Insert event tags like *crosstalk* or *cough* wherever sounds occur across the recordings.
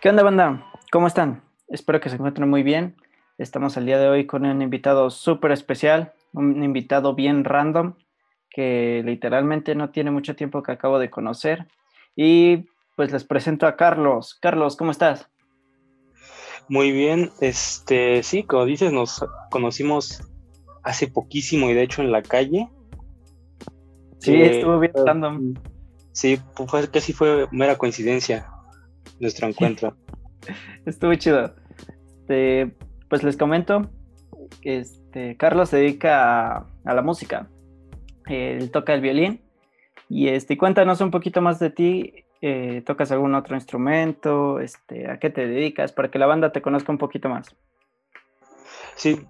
¿Qué onda, banda? ¿Cómo están? Espero que se encuentren muy bien. Estamos el día de hoy con un invitado súper especial, un invitado bien random, que literalmente no tiene mucho tiempo que acabo de conocer. Y pues les presento a Carlos. Carlos, ¿cómo estás? Muy bien, este, sí, como dices, nos conocimos hace poquísimo y de hecho en la calle. Sí, eh, estuvo bien random. Sí, fue, casi fue mera coincidencia nuestro encuentro. *laughs* estuvo chido. Este, pues les comento, este, Carlos se dedica a, la música. Él toca el violín. Y este, cuéntanos un poquito más de ti. Eh, ¿Tocas algún otro instrumento? Este, ¿A qué te dedicas? Para que la banda te conozca un poquito más. Sí,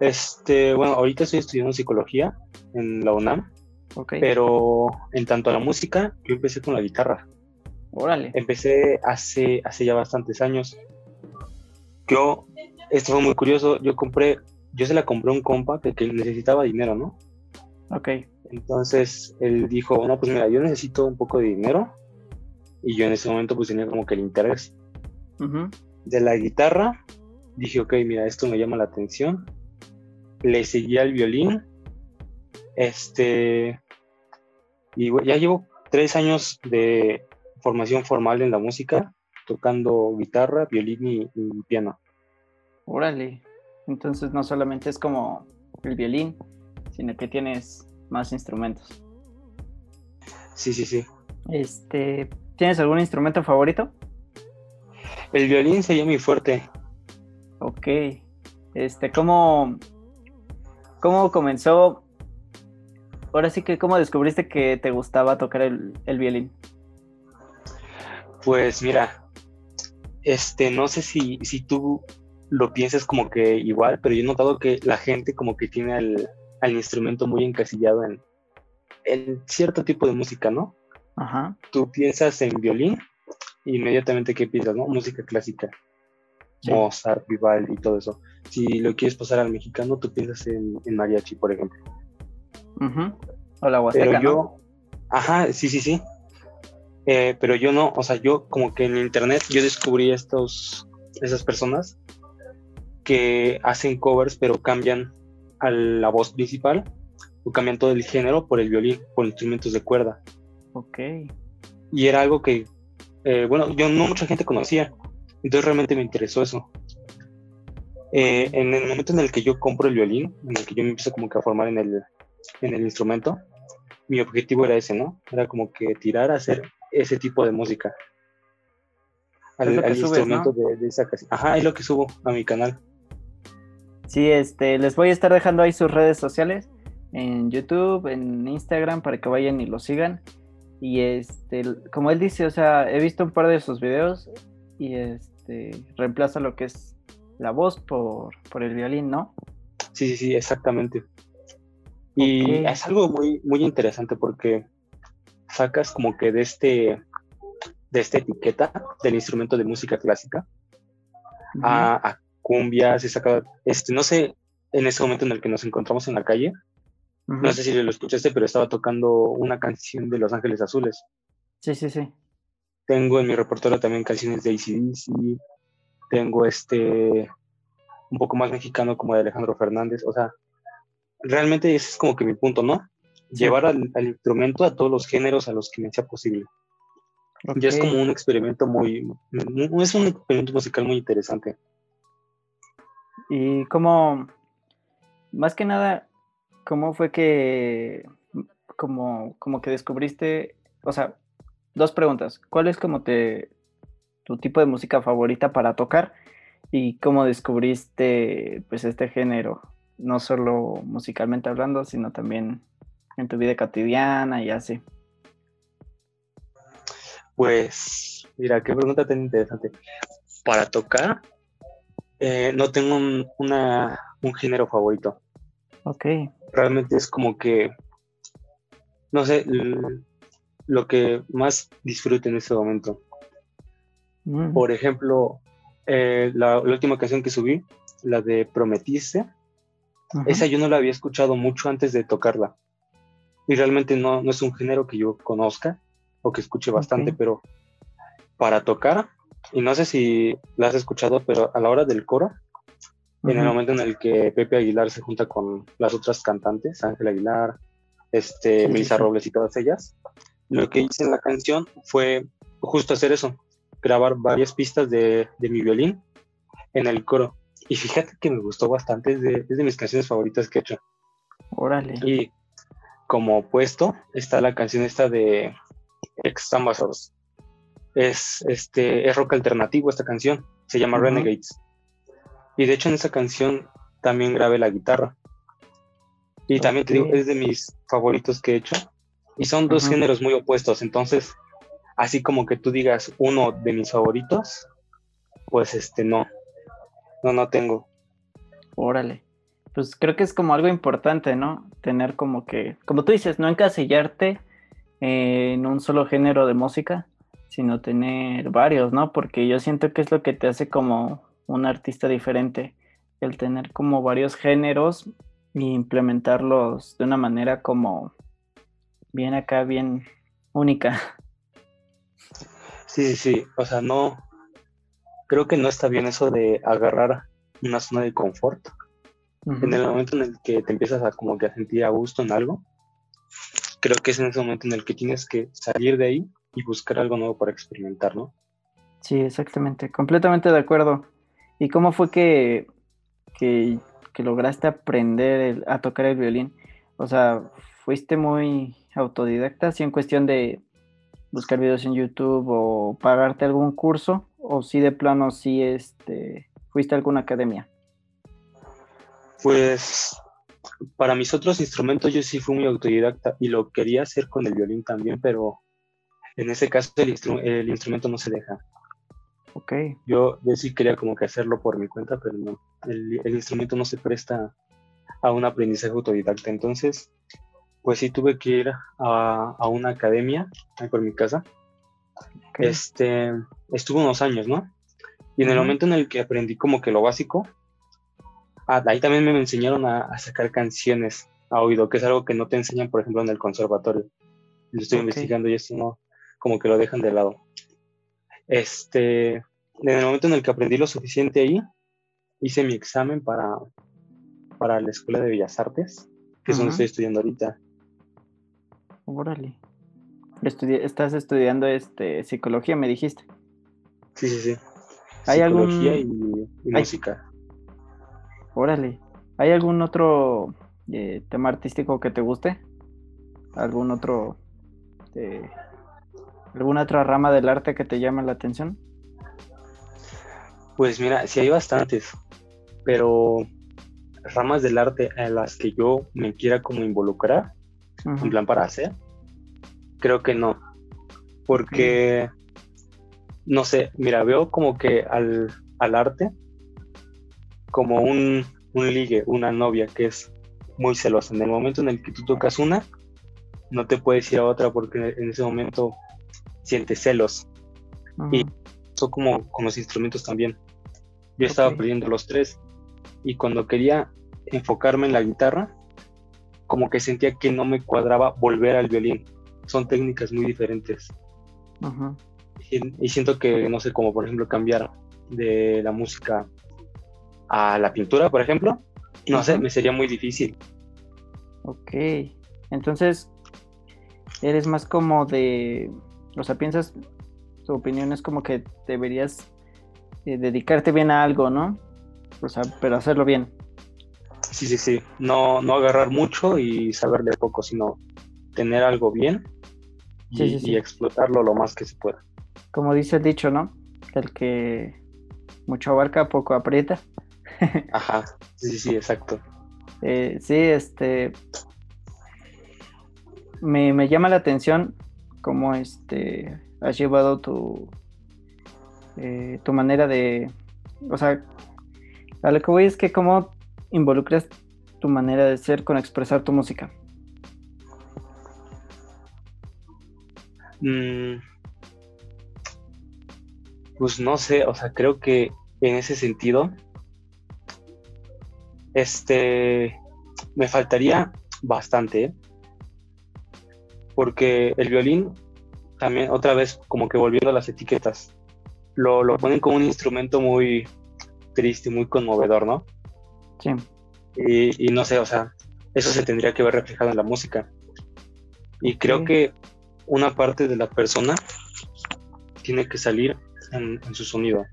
este, bueno, ahorita estoy estudiando psicología en la UNAM. Pero en tanto a la música, yo empecé con la guitarra. Órale. Empecé hace, hace ya bastantes años. Yo, esto fue muy curioso, yo compré, yo se la compré a un compa que, necesitaba dinero, ¿no? Ok. Entonces él dijo, no, pues mira, yo necesito un poco de dinero. Y yo en ese momento pues tenía como que el interés. De la guitarra, dije, ok, mira, esto me llama la atención. Le seguí al violín. Este. Y ya llevo tres años de formación formal en la música, tocando guitarra, violín y, piano. Órale. Entonces no solamente es como el violín, sino que tienes más instrumentos. Sí, sí, sí. Este, ¿tienes algún instrumento favorito? El violín sería mi fuerte. Ok. Este, ¿cómo, cómo comenzó? Ahora sí que, ¿cómo descubriste que te gustaba tocar el, el violín? Pues mira, este, no sé si, si tú lo piensas como que igual, pero yo he notado que la gente como que tiene al, instrumento muy encasillado en, en, cierto tipo de música, ¿no? Ajá. Tú piensas en violín, inmediatamente ¿qué piensas, no? Música clásica. Mozart, Vivaldi y todo eso. Si lo quieres pasar al mexicano, tú piensas en, mariachi, por ejemplo. O la Huasteca, Pero yo, ajá, sí, sí, sí. Eh, pero yo no, o sea, yo como que en internet yo descubrí estos, esas personas que hacen covers pero cambian a la voz principal o cambian todo el género por el violín, por instrumentos de cuerda. Ok. Y era algo que, eh, bueno, yo no mucha gente conocía, entonces realmente me interesó eso. Eh, en el momento en el que yo compro el violín, en el que yo me empiezo como que a formar en el, en el instrumento, mi objetivo era ese, ¿no? Era como que tirar a hacer ese tipo de música. Al, instrumento de, esa. Ajá, es lo que subo a mi canal. Sí, este, les voy a estar dejando ahí sus redes sociales en YouTube, en Instagram, para que vayan y lo sigan. Y este, como él dice, o sea, he visto un par de sus videos y este reemplaza lo que es la voz por, por el violín, ¿no? Sí, sí, sí, exactamente. Y es algo muy, muy interesante porque sacas como que de este de esta etiqueta del instrumento de música clásica a, cumbias, saca, este, no sé, en ese momento en el que nos encontramos en la calle, no sé si lo escuchaste, pero estaba tocando una canción de Los Ángeles Azules. Sí, sí, sí. Tengo en mi repertorio también canciones de ACDC, tengo este, un poco más mexicano como de Alejandro Fernández, o sea, realmente ese es como que mi punto, ¿no? Llevar al, instrumento a todos los géneros a los que me sea posible. Ya es como un experimento muy, es un experimento musical muy interesante. Y como, más que nada, ¿cómo fue que, como, como que descubriste, o sea, dos preguntas, ¿cuál es como te, tu tipo de música favorita para tocar? Y cómo descubriste, pues, este género, no solo musicalmente hablando, sino también en tu vida cotidiana y así? Pues, mira, qué pregunta tan interesante. Para tocar, eh, no tengo un, una, un género favorito. Ok. Realmente es como que, no sé, lo que más disfruto en este momento. Mm. Por ejemplo, eh, la, última canción que subí, la de Prometiste, esa yo no la había escuchado mucho antes de tocarla y realmente no, no es un género que yo conozca o que escuche bastante, pero para tocar y no sé si la has escuchado, pero a la hora del coro, en el momento en el que Pepe Aguilar se junta con las otras cantantes, Ángel Aguilar, este, Melissa Robles y todas ellas, lo que hice en la canción fue justo hacer eso, grabar varias pistas de, de mi violín en el coro. Y fíjate que me gustó bastante, es de, es de mis canciones favoritas que he hecho. Órale. Y como opuesto está la canción esta de Ex Ambassadors. Es, este, es rock alternativo esta canción, se llama Renegades. Y de hecho en esa canción también grabé la guitarra. Y también te digo, es de mis favoritos que he hecho. Y son dos géneros muy opuestos, entonces, así como que tú digas uno de mis favoritos, pues este no, no, no tengo. Órale. Pues creo que es como algo importante, ¿no? Tener como que, como tú dices, no encasillarte en un solo género de música, sino tener varios, ¿no? Porque yo siento que es lo que te hace como un artista diferente, el tener como varios géneros e implementarlos de una manera como bien acá, bien única. Sí, sí, o sea, no, creo que no está bien eso de agarrar una zona de confort. En el momento en el que te empiezas a como que a sentir a gusto en algo, creo que es en ese momento en el que tienes que salir de ahí y buscar algo nuevo para experimentar, ¿no? Sí, exactamente, completamente de acuerdo. ¿Y cómo fue que, que, lograste aprender a tocar el violín? O sea, ¿fuiste muy autodidacta, así en cuestión de buscar videos en YouTube o pagarte algún curso? o si de plano sí este, fuiste a alguna academia? Pues para mis otros instrumentos yo sí fui muy autodidacta y lo quería hacer con el violín también, pero en ese caso el, instrumento no se deja. Ok. Yo, yo, sí quería como que hacerlo por mi cuenta, pero no. El, instrumento no se presta a un aprendizaje autodidacta. Entonces, pues sí tuve que ir a, a una academia ahí por mi casa este, estuvo unos años, ¿no? Y en el momento en el que aprendí como que lo básico, ah, ahí también me enseñaron a, sacar canciones a oído, que es algo que no te enseñan, por ejemplo, en el conservatorio. Lo estoy investigando y eso no, como que lo dejan de lado. Este, en el momento en el que aprendí lo suficiente ahí, hice mi examen para, para la Escuela de Bellas Artes, que es donde estoy estudiando ahorita. Órale estás estudiando este psicología, me dijiste. Sí, sí, sí. ¿Hay psicología y, música. Órale. ¿Hay algún otro eh, tema artístico que te guste? ¿Algún otro... Eh, ¿Alguna otra rama del arte que te llame la atención? Pues mira, sí hay bastantes, pero ramas del arte en las que yo me quiera como involucrar, en plan para hacer, creo que no. Porque, no sé, mira, veo como que al, arte como un, un, ligue, una novia que es muy celosa. En el momento en el que tú tocas una, no te puedes ir a otra porque en ese momento sientes celos. Y eso como con los instrumentos también. Yo estaba aprendiendo los tres y cuando quería enfocarme en la guitarra, como que sentía que no me cuadraba volver al violín son técnicas muy diferentes. y, siento que, no sé, como por ejemplo cambiar de la música a la pintura, por ejemplo, no sé, me sería muy difícil. Ok, entonces, eres más como de, o sea, piensas, tu opinión es como que deberías eh, dedicarte bien a algo, ¿no? O sea, pero hacerlo bien. Sí, sí, sí, no, no agarrar mucho y saber de poco, sino tener algo bien y, explotarlo lo más que se pueda. Como dice el dicho, ¿no? El que mucho abarca, poco aprieta. Ajá, sí, sí, exacto. Eh, sí, este. Me, llama la atención cómo este has llevado tu, eh, tu manera de. O sea, a lo que voy es que cómo involucras tu manera de ser con expresar tu música. Mm, pues no sé, o sea, creo que en ese sentido, este, me faltaría bastante, ¿eh? porque el violín, también otra vez como que volviendo a las etiquetas, lo, lo ponen como un instrumento muy triste, muy conmovedor, ¿no? Sí. Y, y, no sé, o sea, eso se tendría que ver reflejado en la música. Y creo que una parte de la persona tiene que salir en, su sonido.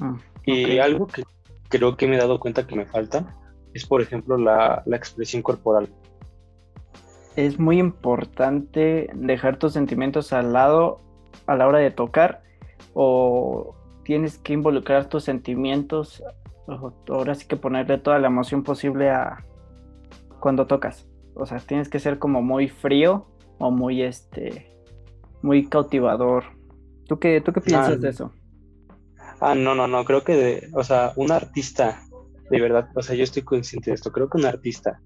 Ah, y algo que creo que me he dado cuenta que me falta es, por ejemplo, la, la expresión corporal. Es muy importante dejar tus sentimientos al lado a la hora de tocar o tienes que involucrar tus sentimientos, ahora sí que ponerle toda la emoción posible a cuando tocas. O sea, tienes que ser como muy frío o muy este muy cautivador. ¿Tú qué, tú qué piensas de eso? Ah, no, no, no, creo que, de, o sea, un artista, de verdad, o sea, yo estoy consciente de esto, creo que un artista,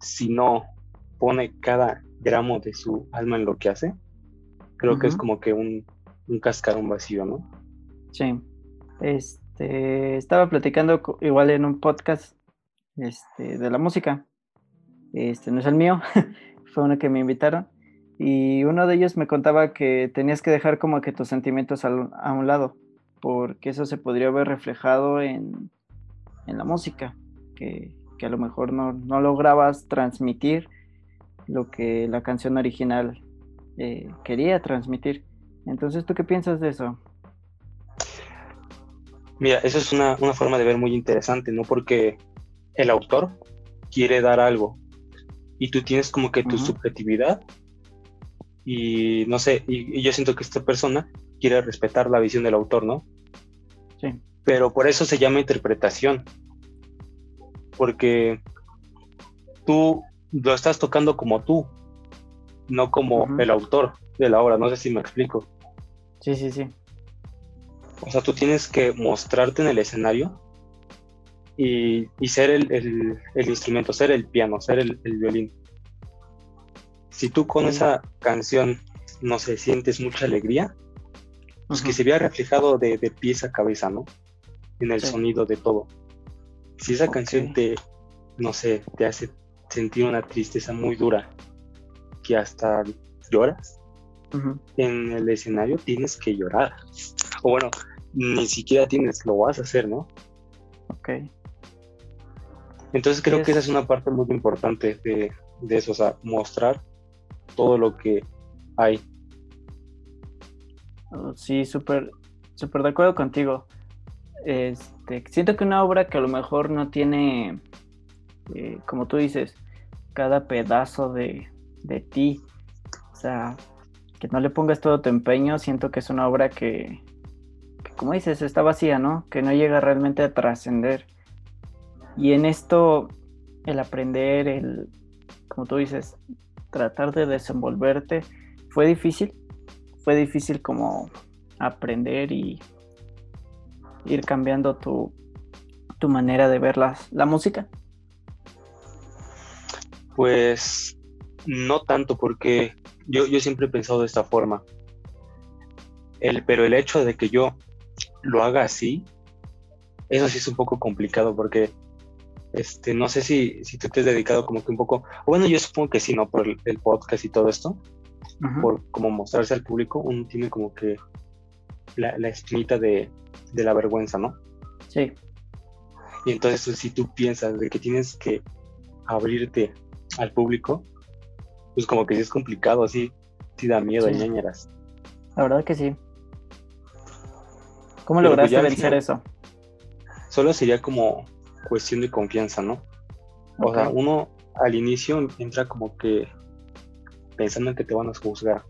si no pone cada gramo de su alma en lo que hace, creo que es como que un, un cascarón vacío, ¿no? Sí. Este, estaba platicando igual en un podcast este, de la música. Este no es el mío, *laughs* fue uno que me invitaron. Y uno de ellos me contaba que tenías que dejar como que tus sentimientos a un lado, porque eso se podría ver reflejado en, en la música, que, que, a lo mejor no, no lograbas transmitir lo que la canción original eh, quería transmitir. Entonces, ¿tú qué piensas de eso? Mira, eso es una, una, forma de ver muy interesante, ¿no? Porque el autor quiere dar algo y tú tienes como que tu subjetividad y no sé, y, yo siento que esta persona quiere respetar la visión del autor, ¿no? Sí. Pero por eso se llama interpretación, porque tú lo estás tocando como tú, no como el autor de la obra, no sé si me explico. Sí, sí, sí. O sea, tú tienes que mostrarte en el escenario y, ser el, instrumento, ser el piano, ser el, violín. Si tú con esa canción, no sé, sientes mucha alegría, pues que se vea reflejado de, de, pies a cabeza, ¿no? En el sonido de todo. Si esa canción te, no sé, te hace sentir una tristeza muy dura, que hasta lloras, en el escenario tienes que llorar. O bueno, ni siquiera tienes, lo vas a hacer, ¿no? Ok. Entonces creo que esa es una parte muy importante de, eso, o sea, mostrar todo lo que hay. Oh, sí, súper, súper de acuerdo contigo. Este, siento que una obra que a lo mejor no tiene, eh, como tú dices, cada pedazo de, de ti, o sea, que no le pongas todo tu empeño, siento que es una obra que, que como dices, está vacía, ¿no? Que no llega realmente a trascender. Y en esto, el aprender, el, como tú dices, tratar de desenvolverte, fue difícil. Fue difícil como aprender y ir cambiando tu, tu manera de ver la música. Pues no tanto, porque yo, yo siempre he pensado de esta forma. El, pero el hecho de que yo lo haga así, eso sí es un poco complicado porque este, no sé si, si tú te has dedicado como que un poco, bueno, yo supongo que sí, ¿no? Por el, podcast y todo esto, por como mostrarse al público, uno tiene como que la, la espinita de, de, la vergüenza, ¿no? Sí. Y entonces si tú piensas de que tienes que abrirte al público, pues como que sí es complicado, así, sí da miedo, sí. ñañeras. La verdad que sí. ¿Cómo pues, lograste vencer eso? Solo sería como cuestión de confianza, ¿no? O sea, uno al inicio entra como que pensando en que te van a juzgar.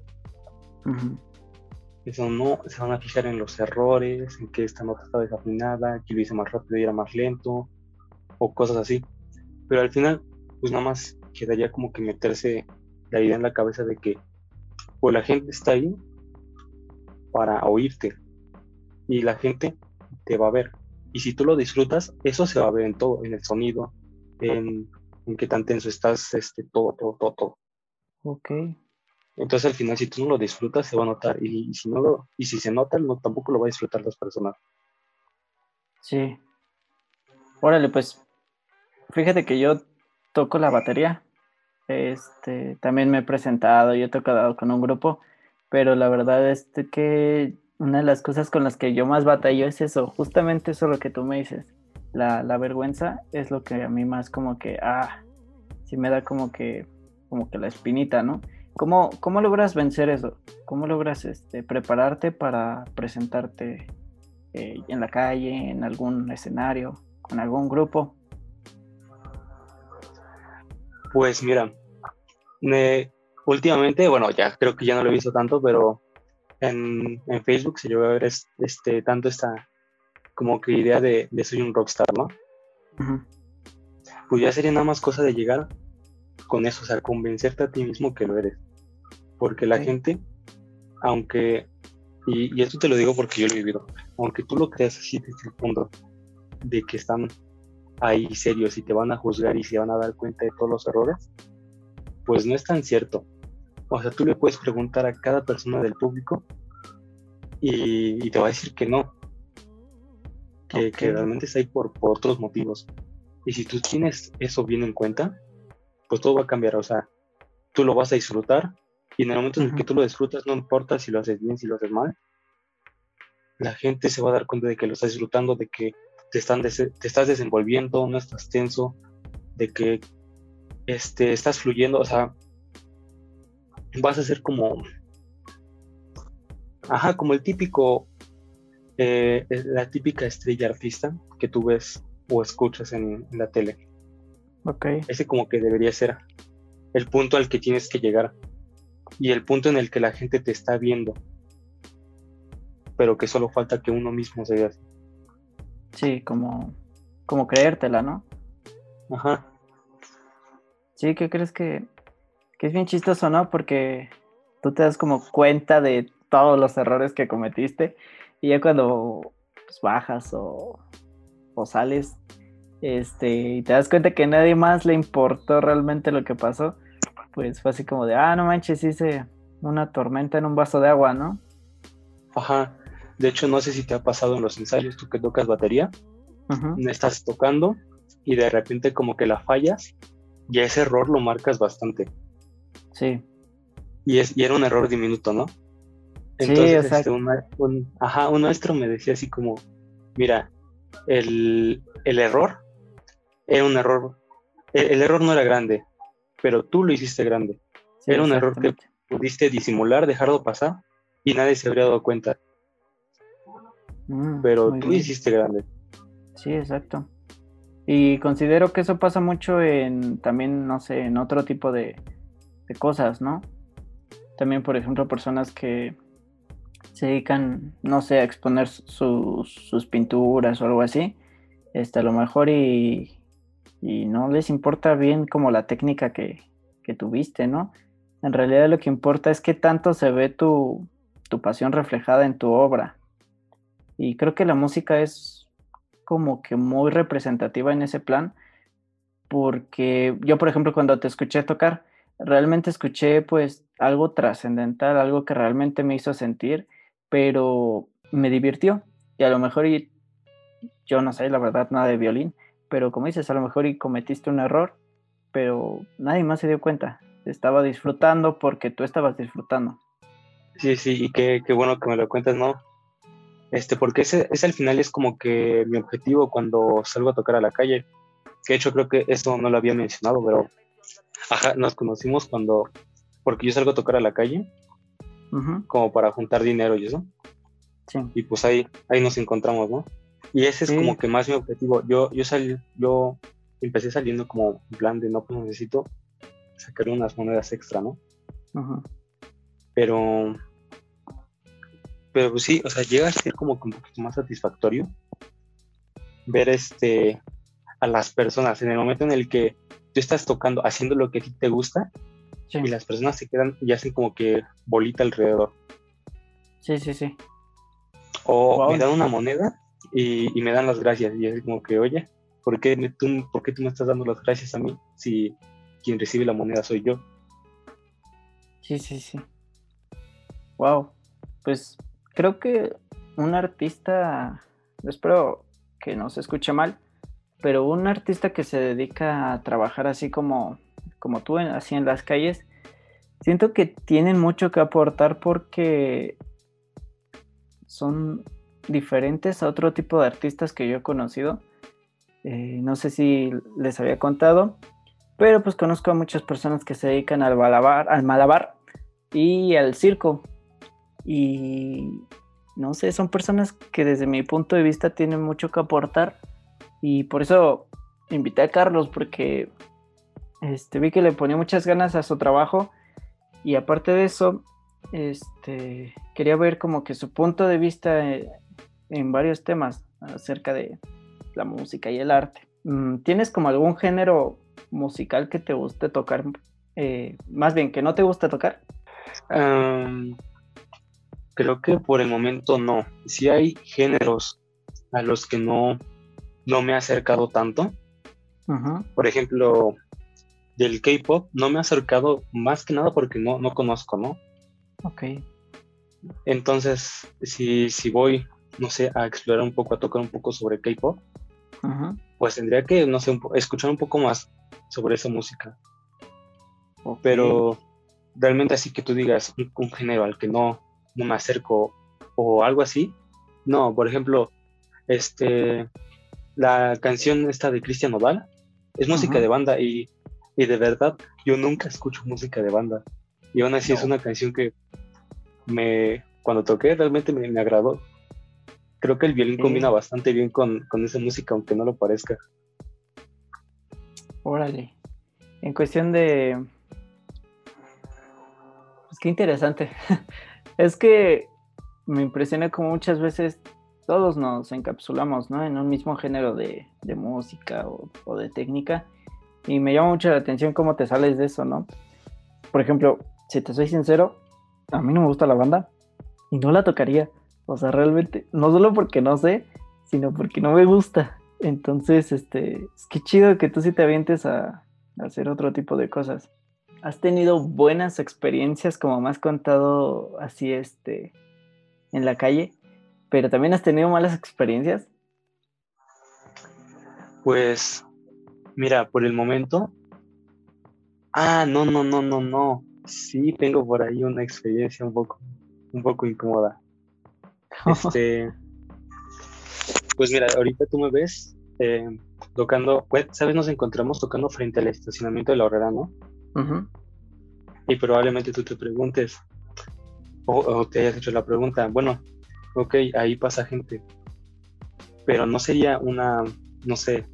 Eso no, se van a fijar en los errores, en que esta nota está desafinada, que lo hice más rápido y era más lento, o cosas así. Pero al final, pues nada más quedaría como que meterse la idea en la cabeza de que pues la gente está ahí para oírte y la gente te va a ver. Y si tú lo disfrutas, eso se va a ver en todo, en el sonido, en, en qué tan tenso estás, este, todo, todo, todo, todo. Ok. Entonces al final, si tú no lo disfrutas, se va a notar. Y, si no lo, y si se nota, no, tampoco lo va a disfrutar las personas. Sí. Órale, pues, fíjate que yo toco la batería. Este, también me he presentado y he tocado con un grupo, pero la verdad es que una de las cosas con las que yo más batallo es eso, justamente eso lo que tú me dices. La, vergüenza es lo que a mí más como que, ah, sí me da como que, como que la espinita, ¿no? ¿Cómo, cómo logras vencer eso? ¿Cómo logras este, prepararte para presentarte eh, en la calle, en algún escenario, con algún grupo? Pues mira, últimamente, bueno, ya creo que ya no lo he visto tanto, pero en, Facebook se llegó a ver este, tanto esta como que idea de, soy un rockstar, ¿no? Pues ya sería nada más cosa de llegar con eso, o sea, convencerte a ti mismo que lo eres. Porque la gente, aunque, y, y, esto te lo digo porque yo lo he vivido, aunque tú lo creas así desde el fondo, de que están ahí serios y te van a juzgar y se van a dar cuenta de todos los errores, pues no es tan cierto. O sea, tú le puedes preguntar a cada persona del público y, te va a decir que no, que, realmente está ahí por, otros motivos. Y si tú tienes eso bien en cuenta, pues todo va a cambiar. O sea, tú lo vas a disfrutar y en el momento en el que tú lo disfrutas, no importa si lo haces bien, si lo haces mal, la gente se va a dar cuenta de que lo estás disfrutando, de que te, están te estás desenvolviendo, no estás tenso, de que este, estás fluyendo, o sea, vas a ser como, ajá, como el típico, eh, la típica estrella artista que tú ves o escuchas en, la tele. Ok. Ese como que debería ser el punto al que tienes que llegar y el punto en el que la gente te está viendo, pero que solo falta que uno mismo se vea así. Sí, como, como creértela, ¿no? Ajá. Sí, ¿qué crees que, es bien chistoso, no? Porque tú te das como cuenta de todos los errores que cometiste y ya cuando pues, bajas o, sales este, y te das cuenta que a nadie más le importó realmente lo que pasó, pues fue así como de, ah, no manches, hice una tormenta en un vaso de agua, ¿no? Ajá. De hecho, no sé si te ha pasado en los ensayos, tú que tocas batería, estás tocando y de repente como que la fallas y ese error lo marcas bastante. Sí. Y, es, y era un error diminuto, ¿no? Entonces, este, un, ajá, un maestro me decía así como, mira, el, error era un error, el, error no era grande, pero tú lo hiciste grande. era un error que pudiste disimular, dejarlo pasar y nadie se habría dado cuenta. Mm, pero tú hiciste grande. Sí, exacto. Y considero que eso pasa mucho en también, no sé, en otro tipo de, cosas, ¿no? También, por ejemplo, personas que se dedican, no sé, a exponer sus, pinturas o algo así, este, a lo mejor y, y no les importa bien como la técnica que, que, tuviste, ¿no? En realidad lo que importa es qué tanto se ve tu, tu pasión reflejada en tu obra. Y creo que la música es como que muy representativa en ese plan, porque yo, por ejemplo, cuando te escuché tocar, realmente escuché pues algo trascendental, algo que realmente me hizo sentir, pero me divirtió. Y a lo mejor yo no sé, la verdad, nada de violín, pero como dices, a lo mejor y cometiste un error, pero nadie más se dio cuenta. Estaba disfrutando porque tú estabas disfrutando. Sí, sí, y qué, qué bueno que me lo cuentas, ¿no? este, porque ese, ese, al final es como que mi objetivo cuando salgo a tocar a la calle. Que de hecho creo que eso no lo había mencionado, pero ajá, nos conocimos cuando, porque yo salgo a tocar a la calle, como para juntar dinero y eso. Sí. Y pues ahí, ahí nos encontramos, ¿no? Y ese es como que más mi objetivo. Yo, yo salí, yo empecé saliendo como en plan de no, pues necesito sacar unas monedas extra, ¿no? Pero pero pues sí, o sea, llega a ser como que un poquito más satisfactorio ver este a las personas en el momento en el que tú estás tocando, haciendo lo que a ti te gusta y las personas se quedan y hacen como que bolita alrededor. Sí, sí, sí. O me dan una moneda y, me dan las gracias y es como que, oye, ¿por qué, tú, ¿por qué tú me estás dando las gracias a mí si quien recibe la moneda soy yo? Sí, sí, sí. Wow. Pues creo que un artista, espero que no se escuche mal, pero un artista que se dedica a trabajar así como, como tú, así en las calles, siento que tienen mucho que aportar porque son diferentes a otro tipo de artistas que yo he conocido. Eh, no sé si les había contado, pero pues conozco a muchas personas que se dedican al malabar, al malabar y al circo. Y no sé, son personas que desde mi punto de vista tienen mucho que aportar. Y por eso invité a Carlos, porque este, vi que le ponía muchas ganas a su trabajo. Y aparte de eso, este, quería ver como que su punto de vista eh, en varios temas acerca de la música y el arte. Mm, ¿Tienes como algún género musical que te guste tocar? Eh, más bien, que no te guste tocar. creo que por el momento no. Si hay géneros a los que no, no me he acercado tanto. Por ejemplo, del K-pop no me he acercado más que nada porque no, no conozco, ¿no? Ok. Entonces, si, si voy, no sé, a explorar un poco, a tocar un poco sobre K-pop, pues tendría que, no sé, escuchar un poco más sobre esa música. Pero realmente así que tú digas un, género al que no, no me acerco o algo así, no, por ejemplo, este, la canción esta de Cristian Nodal es música de banda y, y, de verdad yo nunca escucho música de banda. Y aún así es una canción que me, cuando toqué realmente me, agradó. Creo que el violín combina bastante bien con, esa música, aunque no lo parezca. Órale. En cuestión de... Pues qué interesante. *laughs* es que me impresiona como muchas veces todos nos encapsulamos ¿no? en un mismo género de, música o, o, de técnica. Y me llama mucho la atención cómo te sales de eso, ¿no? Por ejemplo, si te soy sincero, a mí no me gusta la banda y no la tocaría. O sea, realmente, no solo porque no sé, sino porque no me gusta. Entonces, este, es que chido que tú sí te avientes a, hacer otro tipo de cosas. ¿Has tenido buenas experiencias, como me has contado así, este, en la calle? Pero también has tenido malas experiencias. Pues, mira, por el momento. Ah, no, no, no, no, no sí tengo por ahí una experiencia un poco, un poco incómoda. Este, pues mira, ahorita tú me ves eh, tocando, pues, ¿sabes? Nos encontramos tocando frente al estacionamiento de la horrera, ¿no? Y probablemente tú te preguntes, o, te hayas hecho la pregunta, bueno, ok, ahí pasa gente, pero no sería una, no sé,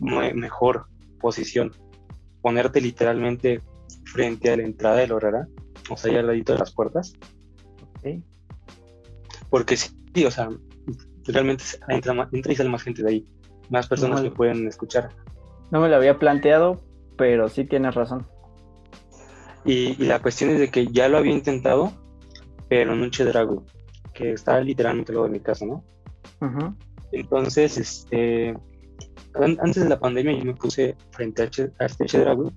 mejor posición ponerte literalmente frente a la entrada del horrera, o sea, ahí al ladito de las puertas. Porque sí, o sea, realmente entra, entra y sale más gente de ahí, más personas que pueden escuchar. No me lo había planteado, pero sí tienes razón. Y, la cuestión es de que ya lo había intentado, pero en un Chedrago, que está literalmente luego de mi casa, ¿no? Entonces, este, antes de la pandemia yo me puse frente a, este Chedrago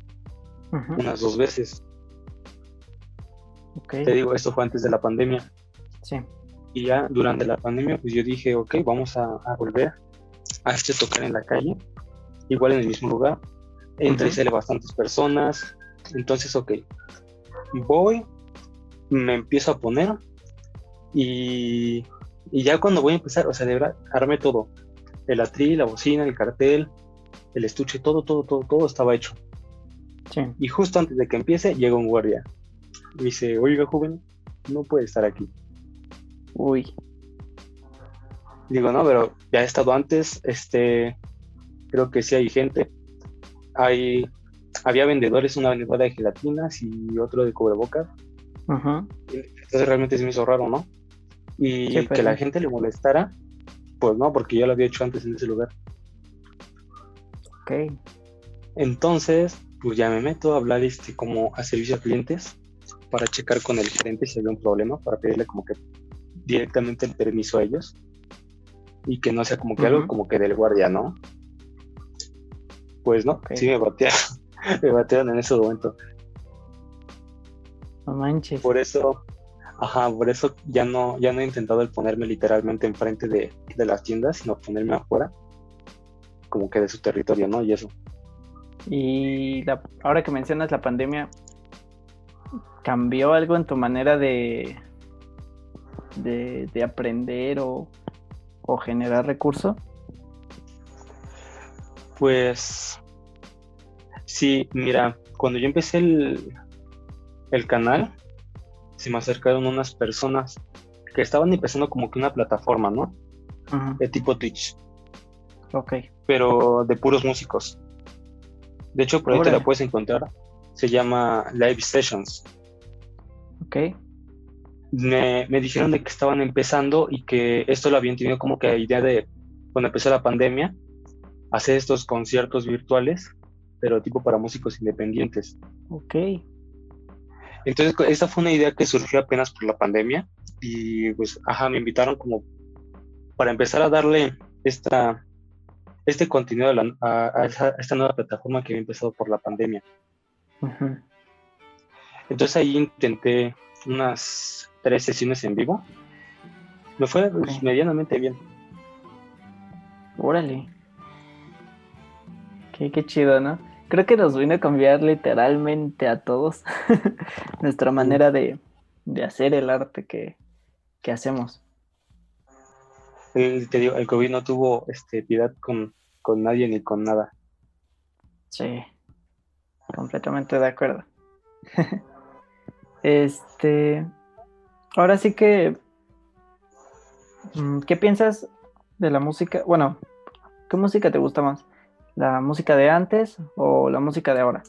unas dos veces. Te digo, esto fue antes de la pandemia. Sí. Y ya durante la pandemia, pues yo dije, ok, vamos a, volver a este tocar en la calle, igual en el mismo lugar. Entra y sale bastantes personas. Entonces, ok, voy, me empiezo a poner y, y ya cuando voy a empezar, o sea, de verdad, armé todo. El atril, la bocina, el cartel, el estuche, todo, todo, todo, todo estaba hecho. Y justo antes de que empiece, llega un guardia. Y dice, oiga, joven, no puede estar aquí. Uy. Digo, no, pero ya he estado antes, este, creo que sí hay gente. Hay, había vendedores, una vendedora de gelatinas y otro de cubrebocas. Entonces realmente se me hizo raro, ¿no? Y que la gente le molestara, pues no, porque yo lo había hecho antes en ese lugar. Ok. Entonces, pues ya me meto a hablar este, como a servicio a clientes para checar con el gerente si había un problema, para pedirle como que directamente el permiso a ellos y que no sea como que algo como que del guardia, ¿no? Pues no, sí me batearon, *laughs* me batearon en ese momento. No manches. Por eso, ajá, por eso ya no, ya no he intentado el ponerme literalmente enfrente de, de las tiendas, sino ponerme afuera, como que de su territorio, ¿no? Y eso. Y ahora que mencionas la pandemia, ¿cambió algo en tu manera de, de, de aprender o, o generar recurso? Pues sí, mira, cuando yo empecé el, el canal, se me acercaron unas personas que estaban empezando como que una plataforma, ¿no? De tipo Twitch. Ok. Pero de puros músicos. De hecho, por ahí te la puedes encontrar. Se llama Live Sessions. Ok. Me, me, dijeron de que estaban empezando y que esto lo habían tenido como que idea de, cuando empezó la pandemia, hacer estos conciertos virtuales, pero tipo para músicos independientes. Ok. Entonces, esta fue una idea que surgió apenas por la pandemia y pues, ajá, me invitaron como para empezar a darle esta, este contenido a, esta nueva plataforma que había empezado por la pandemia. Entonces ahí intenté unas tres sesiones en vivo. Me fue pues, medianamente bien. Órale. Qué, qué chido, ¿no? Creo que nos vino a cambiar literalmente a todos *laughs* nuestra manera de, hacer el arte que, hacemos. El, te digo, el COVID no tuvo este, piedad con, con nadie ni con nada. Sí, completamente de acuerdo. *laughs* este, ahora sí que, mm, ¿qué piensas de la música? Bueno, ¿qué música te gusta más? ¿La música de antes o la música de ahora?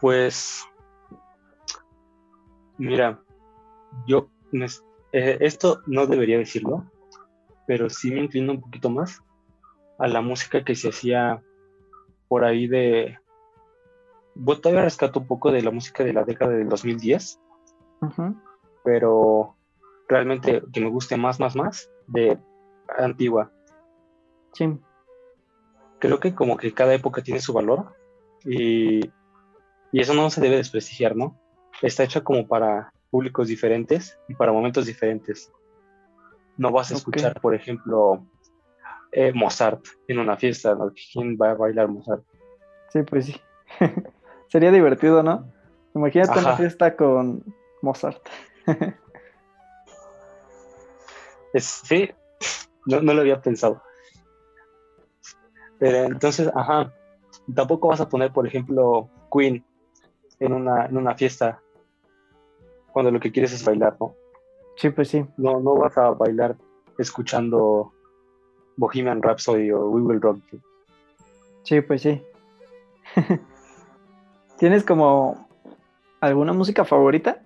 Pues, mira, yo, eh, esto no debería decirlo, pero sí me inclino un poquito más a la música que se hacía por ahí de... Bueno, todavía rescato un poco de la música de la década del 2010, pero realmente que me guste más, más, más de antigua. Sí creo que como que cada época tiene su valor y, y eso no se debe desprestigiar, ¿no? Está hecha como para públicos diferentes y para momentos diferentes. No vas a escuchar, por ejemplo, eh, Mozart en una fiesta, ¿no? ¿Quién va a bailar Mozart? Sí, pues sí. *laughs* Sería divertido, ¿no? Imagínate una fiesta con Mozart. sí, no, no lo había pensado. Pero entonces, ajá, tampoco vas a poner, por ejemplo, Queen en una, en una fiesta cuando lo que quieres es bailar, ¿no? Sí, pues sí. No, no vas a bailar escuchando Bohemian Rhapsody o We Will Rock You. Sí, pues sí. *laughs* ¿Tienes como alguna música favorita?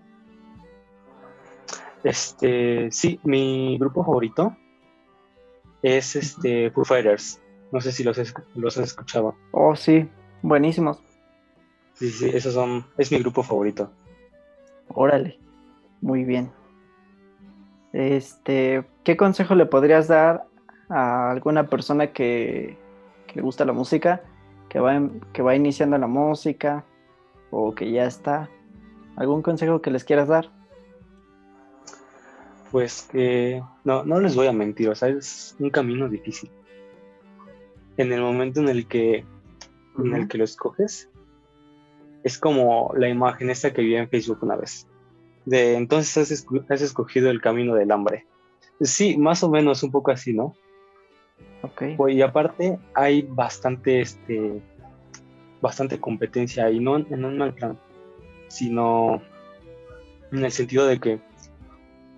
Este, sí, mi grupo favorito es este Foo Fighters. No sé si los, los has escuchado. Oh, sí, buenísimos. Sí, sí, esos son, es mi grupo favorito. Órale, muy bien. Este, ¿qué consejo le podrías dar a alguna persona que, le gusta la música, que va, que va iniciando la música o que ya está? ¿Algún consejo que les quieras dar? Pues que no, no les voy a mentir, o sea, es un camino difícil en el momento en el que, en el que lo escoges, es como la imagen esta que vi en Facebook una vez. De entonces has, escogido el camino del hambre. Sí, más o menos un poco así, ¿no? Ok. Pues, y aparte hay bastante, este, bastante competencia ahí, no en un mal plan, sino en el sentido de que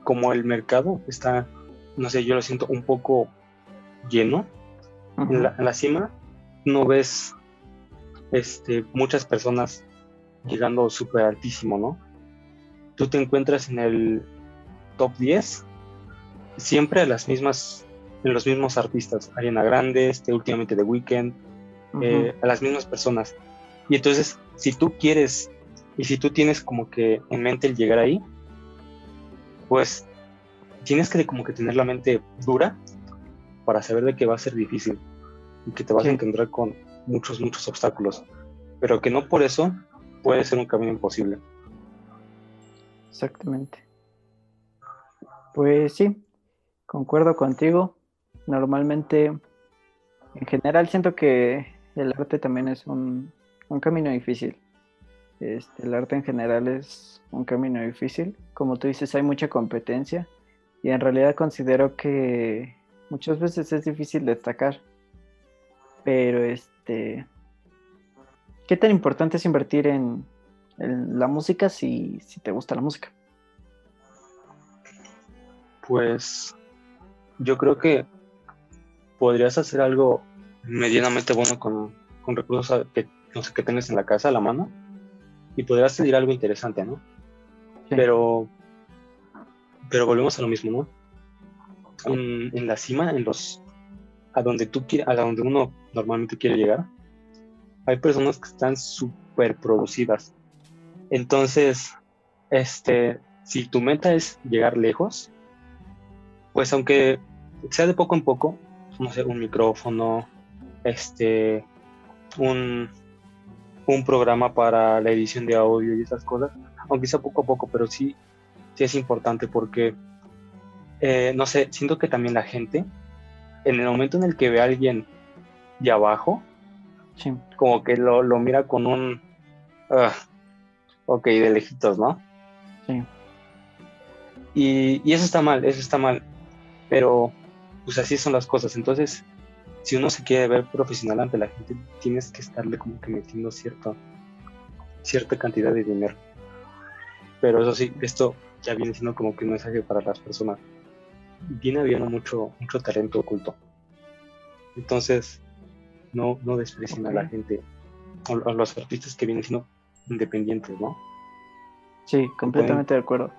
como el mercado está, no sé, yo lo siento un poco lleno, en, la, cima no ves este, muchas personas llegando súper altísimo, ¿no? Tú te encuentras en el top 10 siempre a las mismas, en los mismos artistas, Ariana Grande, este, últimamente The Weeknd, eh, a las mismas personas. Y entonces, si tú quieres y si tú tienes como que en mente el llegar ahí, pues tienes que como que tener la mente dura para saber de que va a ser difícil y que te vas a encontrar con muchos, muchos obstáculos, pero que no por eso puede ser un camino imposible. Exactamente. Pues sí, concuerdo contigo. Normalmente, en general, siento que el arte también es un, camino difícil. Este, el arte en general es un camino difícil. Como tú dices, hay mucha competencia y en realidad considero que muchas veces es difícil destacar. Pero este, ¿qué tan importante es invertir en, la música si, te gusta la música? Pues yo creo que podrías hacer algo medianamente bueno con, recursos que no sé que tengas en la casa a la mano y podrías salir algo interesante, ¿no? Pero pero volvemos a lo mismo, ¿no? En, la cima, en los a donde tú a donde uno normalmente quiere llegar, hay personas que están súper producidas. Entonces, este, si tu meta es llegar lejos, pues aunque sea de poco en poco, no sé, un micrófono, este, un, un programa para la edición de audio y esas cosas, aunque sea poco a poco, pero sí, sí es importante porque, eh, no sé, siento que también la gente, en el momento en el que ve a alguien de abajo, como que lo, mira con un, uh, ok, de lejitos, ¿no? Sí. Y, y, eso está mal, eso está mal. Pero, pues así son las cosas. Entonces, si uno se quiere ver profesional ante la gente, tienes que estarle como que metiendo cierto, cierta cantidad de dinero. Pero eso sí, esto ya viene siendo como que un mensaje para las personas. Viene habiendo mucho, mucho talento oculto. Entonces, no, no desprecien a la gente, o a los artistas que vienen siendo independientes, ¿no? Sí, completamente de acuerdo.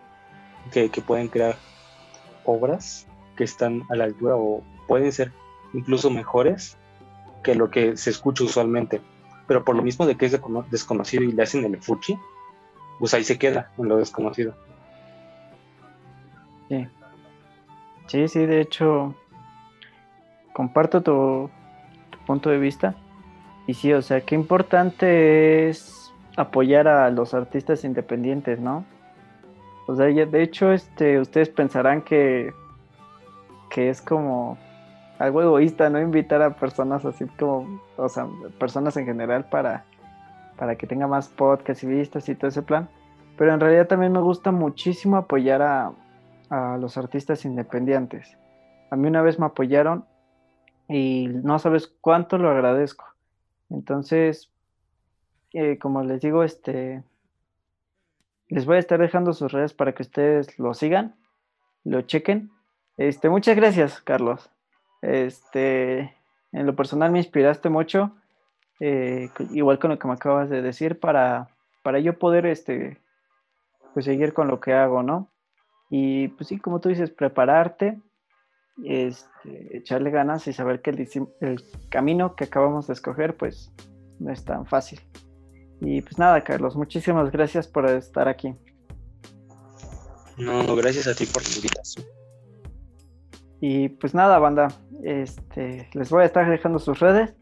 Que, que pueden crear obras que están a la altura o pueden ser incluso mejores que lo que se escucha usualmente. Pero por lo mismo de que es desconocido y le hacen el fuchi, pues ahí se queda en lo desconocido. Sí. Sí, sí, de hecho, comparto tu, punto de vista. Y sí, o sea, qué importante es apoyar a los artistas independientes, ¿no? O sea, de hecho, este, ustedes pensarán que, que es como algo egoísta, ¿no? Invitar a personas así como, o sea, personas en general para, para que tenga más podcasts y vistas y todo ese plan. Pero en realidad también me gusta muchísimo apoyar a, los artistas independientes. A mí una vez me apoyaron y no sabes cuánto lo agradezco. Entonces, eh, como les digo, este, les voy a estar dejando sus redes para que ustedes lo sigan, lo chequen. Este, muchas gracias, Carlos. Este, en lo personal me inspiraste mucho, eh, igual con lo que me acabas de decir, para, para yo poder, este, pues seguir con lo que hago, ¿no? Y pues sí, como tú dices, prepararte, este, echarle ganas y saber que el, camino que acabamos de escoger, pues no es tan fácil. Y pues nada, Carlos, muchísimas gracias por estar aquí. No, gracias a ti por la invitación. Y pues nada, banda, este, les voy a estar dejando sus redes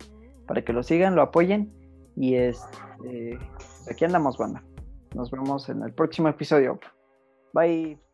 para que lo sigan, lo apoyen. Y este, aquí andamos, banda. Nos vemos en el próximo episodio. Bye.